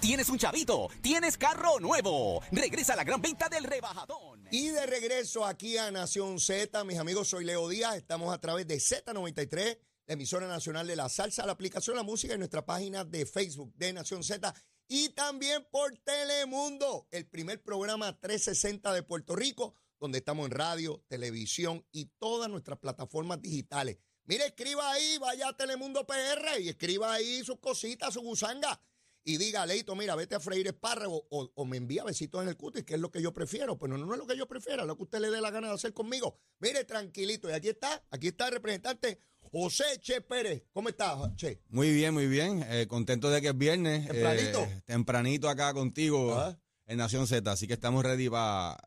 Tienes un chavito, tienes carro nuevo. Regresa a la gran venta del rebajadón. Y de regreso aquí a Nación Z, mis amigos, soy Leo Díaz. Estamos a través de Z93, la emisora nacional de la salsa, la aplicación La Música en nuestra página de Facebook de Nación Z y también por Telemundo, el primer programa 360 de Puerto Rico, donde estamos en radio, televisión y todas nuestras plataformas digitales. Mire, escriba ahí, vaya a Telemundo PR y escriba ahí sus cositas, su gusanga y diga, Leito, mira, vete a freír espárrago o, o, me envía besitos en el cutis, que es lo que yo prefiero. Pero no, no es lo que yo prefiero, es lo que usted le dé la gana de hacer conmigo. Mire, tranquilito. Y aquí está, aquí está el representante José Che Pérez. ¿Cómo estás, Che? Muy bien, muy bien. Eh, contento de que es viernes. ¿Tempranito? Eh, tempranito acá contigo Ajá. en Nación Z. Así que estamos ready para...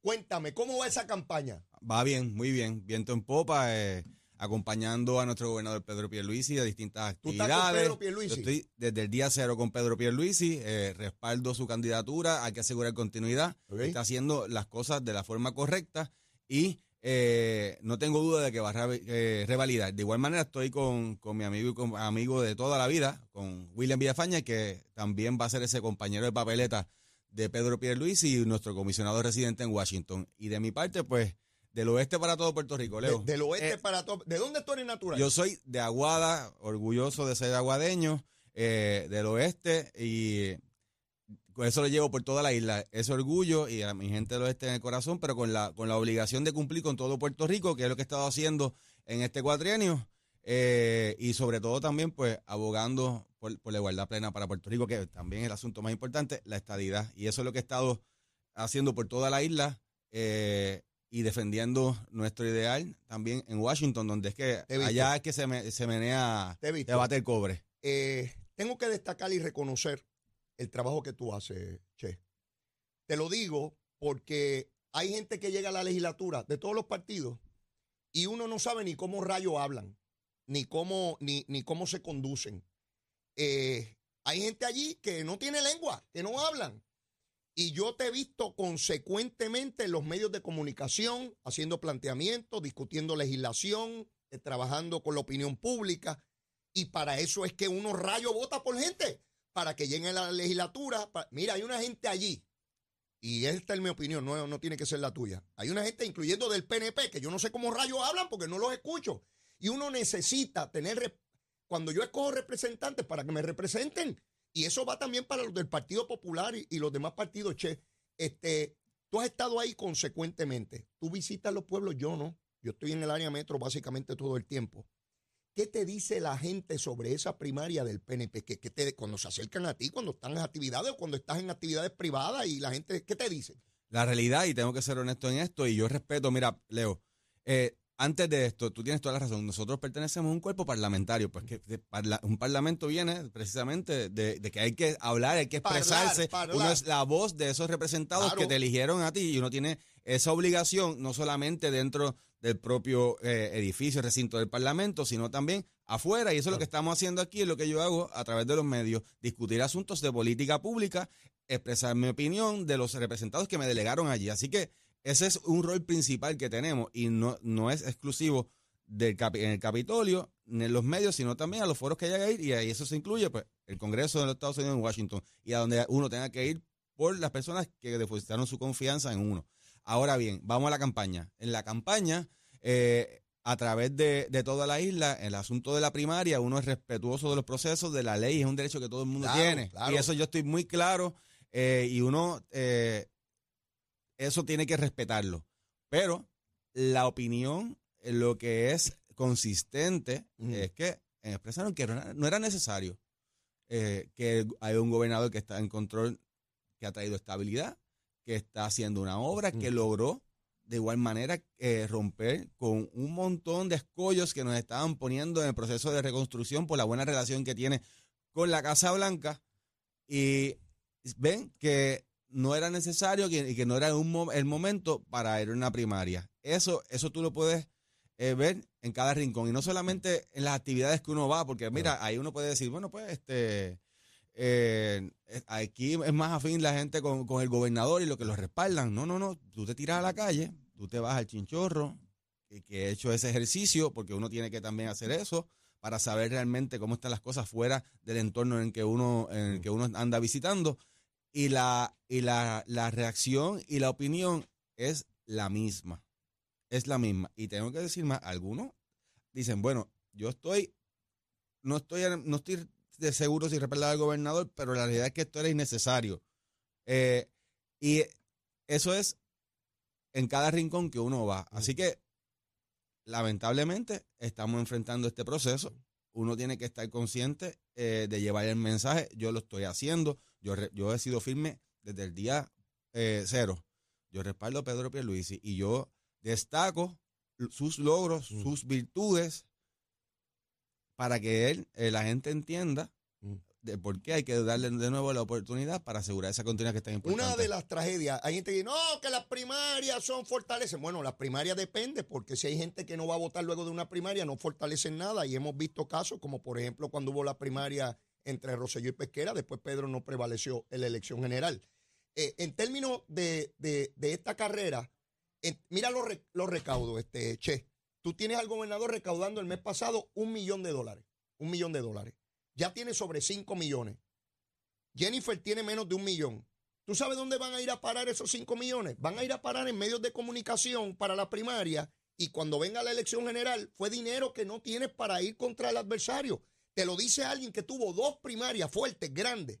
Cuéntame, ¿cómo va esa campaña? Va bien, muy bien. Viento en popa. eh, acompañando a nuestro gobernador Pedro Pierluisi a distintas ¿Tú actividades. estás con Pedro Pierluisi? Yo estoy desde el día cero con Pedro Pierluisi, eh, respaldo su candidatura, hay que asegurar continuidad, está haciendo las cosas de la forma correcta y eh, no tengo duda de que va a re- eh, revalidar. De igual manera estoy con, con mi amigo y con, amigo de toda la vida, con William Villafaña, que también va a ser ese compañero de papeleta de Pedro Pierluisi y nuestro comisionado residente en Washington. Y de mi parte, pues, del oeste para todo Puerto Rico, Leo. De- del oeste Eh, para todo. ¿De dónde tú eres natural? yo soy de Aguada, orgulloso de ser aguadeño, eh, del oeste, y con eso lo llevo por toda la isla. Ese orgullo y a mi gente del oeste en el corazón, pero con la, con la obligación de cumplir con todo Puerto Rico, que es lo que he estado haciendo en este cuatrienio, eh, y sobre todo también, pues, abogando por, por la igualdad plena para Puerto Rico, que también es el asunto más importante, la estadidad. Y eso es lo que he estado haciendo por toda la isla. eh, y defendiendo nuestro ideal también en Washington, donde es que allá es que se, me- se menea, Te bate el cobre. Eh, tengo que destacar y reconocer el trabajo que tú haces, Che. Te lo digo porque hay gente que llega a la legislatura de todos los partidos y uno no sabe ni cómo rayos hablan, ni cómo, ni, ni cómo se conducen. Eh, hay gente allí que no tiene lengua, que no hablan. Y yo te he visto consecuentemente en los medios de comunicación, haciendo planteamientos, discutiendo legislación, eh, trabajando con la opinión pública. Y para eso es que uno rayo vota por gente, para que llegue a la legislatura. Mira, hay una gente allí, y esta es mi opinión, no, no tiene que ser la tuya. Hay una gente, incluyendo del PNP, que yo no sé cómo rayos hablan porque no los escucho. Y uno necesita tener, cuando yo escojo representantes, para que me representen. Y eso va también para los del Partido Popular y, los demás partidos, che. Este, tú has estado ahí consecuentemente. Tú visitas los pueblos, yo no. Yo estoy en el área metro básicamente todo el tiempo. ¿Qué te dice la gente sobre esa primaria del PNP? ¿Qué, te, cuando se acercan a ti, cuando están en actividades o cuando estás en actividades privadas y la gente, ¿qué te dicen? La realidad, y tengo que ser honesto en esto, y yo respeto, mira, Leo, eh, antes de esto, tú tienes toda la razón, nosotros pertenecemos a un cuerpo parlamentario, pues que de parla- un parlamento viene precisamente de, de que hay que hablar, hay que expresarse, parlar. uno es la voz de esos representados Claro. que te eligieron a ti, y uno tiene esa obligación, no solamente dentro del propio eh, edificio, recinto del Parlamento, sino también afuera. Y eso es lo que estamos haciendo aquí, es lo que yo hago a través de los medios, discutir asuntos de política pública, expresar mi opinión de los representados que me delegaron allí. Así que ese es un rol principal que tenemos y no, no es exclusivo del capi- en el Capitolio, ni en los medios, sino también a los foros que haya que ir. Y ahí eso se incluye pues, el Congreso de los Estados Unidos en Washington y a donde uno tenga que ir por las personas que depositaron su confianza en uno. Ahora bien, vamos a la campaña. En la campaña, eh, a través de, de toda la isla, el asunto de la primaria, uno es respetuoso de los procesos, de la ley, es un derecho que todo el mundo Claro, tiene. claro. Y eso yo estoy muy claro eh, y uno, eh, eso tiene que respetarlo. Pero la opinión, eh, lo que es consistente, es que expresaron que no era, necesario eh, que hay un gobernador que está en control, que ha traído estabilidad, que está haciendo una obra, que logró de igual manera eh, romper con un montón de escollos que nos estaban poniendo en el proceso de reconstrucción por la buena relación que tiene con la Casa Blanca. Y ven que no era necesario y que no era un el momento para ir a una primaria. Eso, eso tú lo puedes eh, ver en cada rincón y no solamente en las actividades que uno va, porque mira, ahí uno puede decir, bueno, pues este eh, aquí es más afín la gente con, con el gobernador y lo que lo respaldan. No, no, no, tú te tiras a la calle, tú te vas al chinchorro, que, que he hecho ese ejercicio, porque uno tiene que también hacer eso para saber realmente cómo están las cosas fuera del entorno en que uno, en el que uno anda visitando. Y la, y la, la reacción y la opinión es la misma. Es la misma. Y tengo que decir más, algunos dicen, bueno, yo estoy, no estoy, no estoy de seguro si respaldar al gobernador, pero la realidad es que esto era innecesario. Eh, y eso es en cada rincón que uno va. Así que, lamentablemente, estamos enfrentando este proceso. Uno tiene que estar consciente eh, de llevar el mensaje. Yo lo estoy haciendo. Yo, yo he sido firme desde el día eh, cero. Yo respaldo a Pedro Pierluisi y yo destaco sus logros, Mm. sus virtudes, para que él, eh, la gente entienda. De por qué hay que darle de nuevo la oportunidad para asegurar esa continuidad que es tan importante. Una de las tragedias, hay gente que dice, no, que las primarias son fortalecen. Bueno, las primarias depende, porque si hay gente que no va a votar luego de una primaria, no fortalecen nada. Y hemos visto casos, como por ejemplo cuando hubo la primaria entre Rosselló y Pesquera, después Pedro no prevaleció en la elección general. Eh, en términos de, de- de esta carrera, eh, mira los, re- los recaudos, este, Che. Tú tienes al gobernador recaudando el mes pasado un millón de dólares. Un millón de dólares. Ya tiene sobre cinco millones. Jennifer tiene menos de un millón. ¿Tú sabes dónde van a ir a parar esos 5 millones? Van a ir a parar en medios de comunicación para la primaria y cuando venga la elección general fue dinero que no tienes para ir contra el adversario. Te lo dice alguien que tuvo dos primarias fuertes, grandes,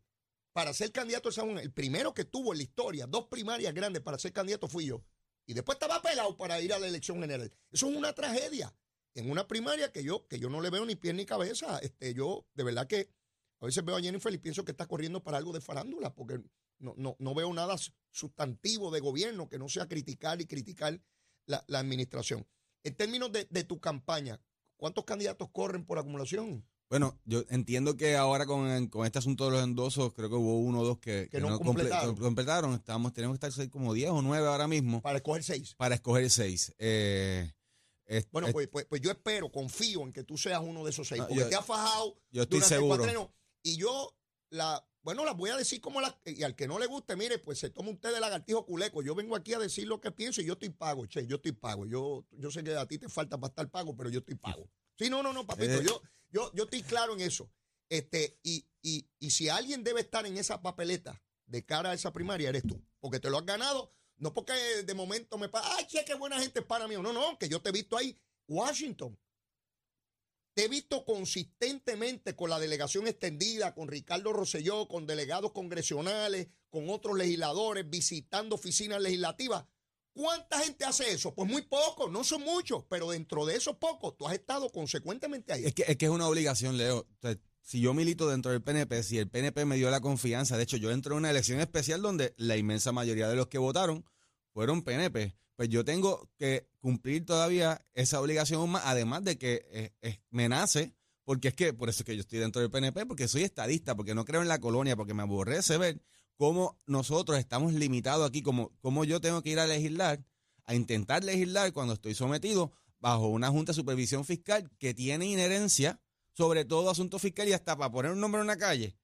para ser candidato a San. El primero que tuvo en la historia, dos primarias grandes para ser candidato fui yo. Y después estaba pelado para ir a la elección general. Eso es una tragedia. En una primaria que yo, que yo no le veo ni pie ni cabeza, este, yo de verdad que a veces veo a Jennifer y pienso que está corriendo para algo de farándula, porque no, no, no veo nada sustantivo de gobierno que no sea criticar y criticar la, la administración. En términos de, de tu campaña, ¿cuántos candidatos corren por acumulación? Bueno, yo entiendo que ahora con, con este asunto de los endosos, creo que hubo uno o dos que, Que no comple- completaron. completaron. Estamos, tenemos que estar seis- como 10 o 9 ahora mismo Para escoger seis. para escoger seis. Eh, es- Bueno, es- pues, pues, pues yo espero, confío en que tú seas uno de esos seis, porque yo- te has fajado yo estoy durante el seguro. cuatrienio. Y yo, la, bueno, las voy a decir como las, y al que no le guste, mire, pues se toma té de lagartijo culeco. Yo vengo aquí a decir lo que pienso y yo estoy pago, che, yo estoy pago. Yo, yo sé que a ti te falta para estar pago, pero yo estoy pago. Sí, no, no, no, papito, Eh. yo, yo, yo estoy claro en eso. Este, y, y, y si alguien debe estar en esa papeleta de cara a esa primaria, eres tú. Porque te lo has ganado, no porque de momento me pasa, ay, che, qué buena gente es para mí. No, no, que yo te he visto ahí. Washington, te he visto consistentemente con la delegación extendida, con Ricardo Rosselló, con delegados congresionales, con otros legisladores, visitando oficinas legislativas. ¿Cuánta gente hace eso? Pues muy poco, no son muchos, pero dentro de esos pocos, tú has estado consecuentemente ahí. Es que, es que es una obligación, Leo. Si yo milito dentro del PNP, si el PNP me dio la confianza, de hecho yo entro en una elección especial donde la inmensa mayoría de los que votaron fueron PNP, pues yo tengo que cumplir todavía esa obligación más, además de que eh, me nace, porque es que, por eso es que yo estoy dentro del PNP, porque soy estadista, porque no creo en la colonia, porque me aborrece ver cómo nosotros estamos limitados aquí, como, como yo tengo que ir a legislar, a intentar legislar cuando estoy sometido bajo una Junta de Supervisión Fiscal que tiene inherencia sobre todo asunto fiscal y hasta para poner un nombre en una calle.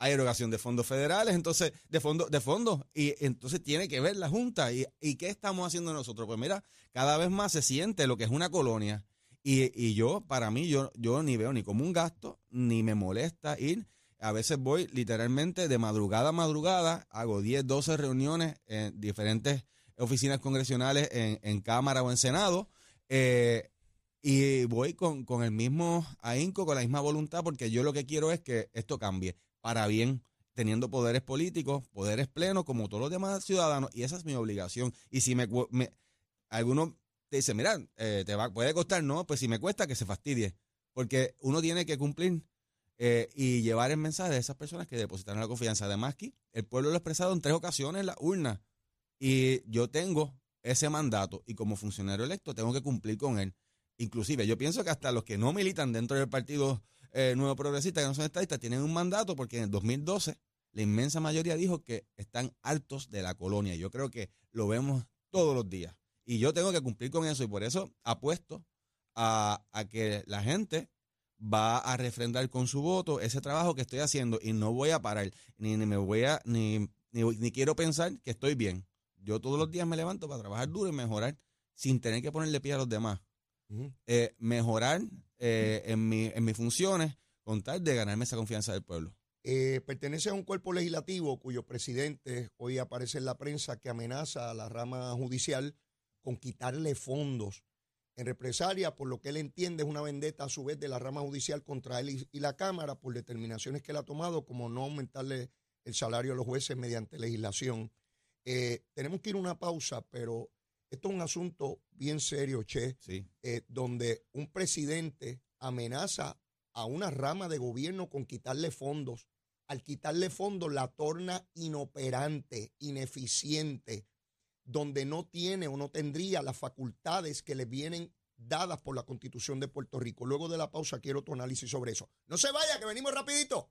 Hay erogación de fondos federales, entonces, de fondos, de fondos, y entonces tiene que ver la Junta. ¿Y, ¿Y qué estamos haciendo nosotros? Pues mira, cada vez más se siente lo que es una colonia. Y, y yo, para mí, yo, yo ni veo ni como un gasto, ni me molesta ir. A veces voy literalmente de madrugada a madrugada, hago 10, 12 reuniones en diferentes oficinas congresionales en, en Cámara o en Senado. eh, y voy con, con el mismo ahínco, con la misma voluntad, porque yo lo que quiero es que esto cambie para bien, teniendo poderes políticos, poderes plenos, como todos los demás ciudadanos, y esa es mi obligación. Y si me, me alguno te dice, mira, eh, te va, puede costar, no, pues si me cuesta, que se fastidie, porque uno tiene que cumplir eh, y llevar el mensaje de esas personas que depositaron la confianza. Además, aquí el pueblo lo ha expresado en tres ocasiones en la urna, y yo tengo ese mandato, y como funcionario electo tengo que cumplir con él. Inclusive, yo pienso que hasta los que no militan dentro del Partido eh, Nuevo Progresista, que no son estadistas, tienen un mandato porque en el 2012 la inmensa mayoría dijo que están hartos de la colonia. Yo creo que lo vemos todos los días. Y yo tengo que cumplir con eso y por eso apuesto a, a que la gente va a refrendar con su voto ese trabajo que estoy haciendo y no voy a parar, ni, ni me voy a, ni, ni, ni quiero pensar que estoy bien. Yo todos los días me levanto para trabajar duro y mejorar sin tener que ponerle pie a los demás Eh, mejorar eh, en, mi- en mis funciones con tal de ganarme esa confianza del pueblo. Eh, pertenece a un cuerpo legislativo cuyo presidente hoy aparece en la prensa que amenaza a la rama judicial con quitarle fondos en represalia por lo que él entiende es una vendetta a su vez de la rama judicial contra él y, y la Cámara por determinaciones que él ha tomado como no aumentarle el salario a los jueces mediante legislación. Eh, tenemos que ir a una pausa, pero esto es un asunto bien serio, Che Sí. eh, donde un presidente amenaza a una rama de gobierno con quitarle fondos. Al quitarle fondos la torna inoperante, ineficiente, donde no tiene o no tendría las facultades que le vienen dadas por la Constitución de Puerto Rico. Luego de la pausa quiero tu análisis sobre eso. No se vaya, que venimos rapidito.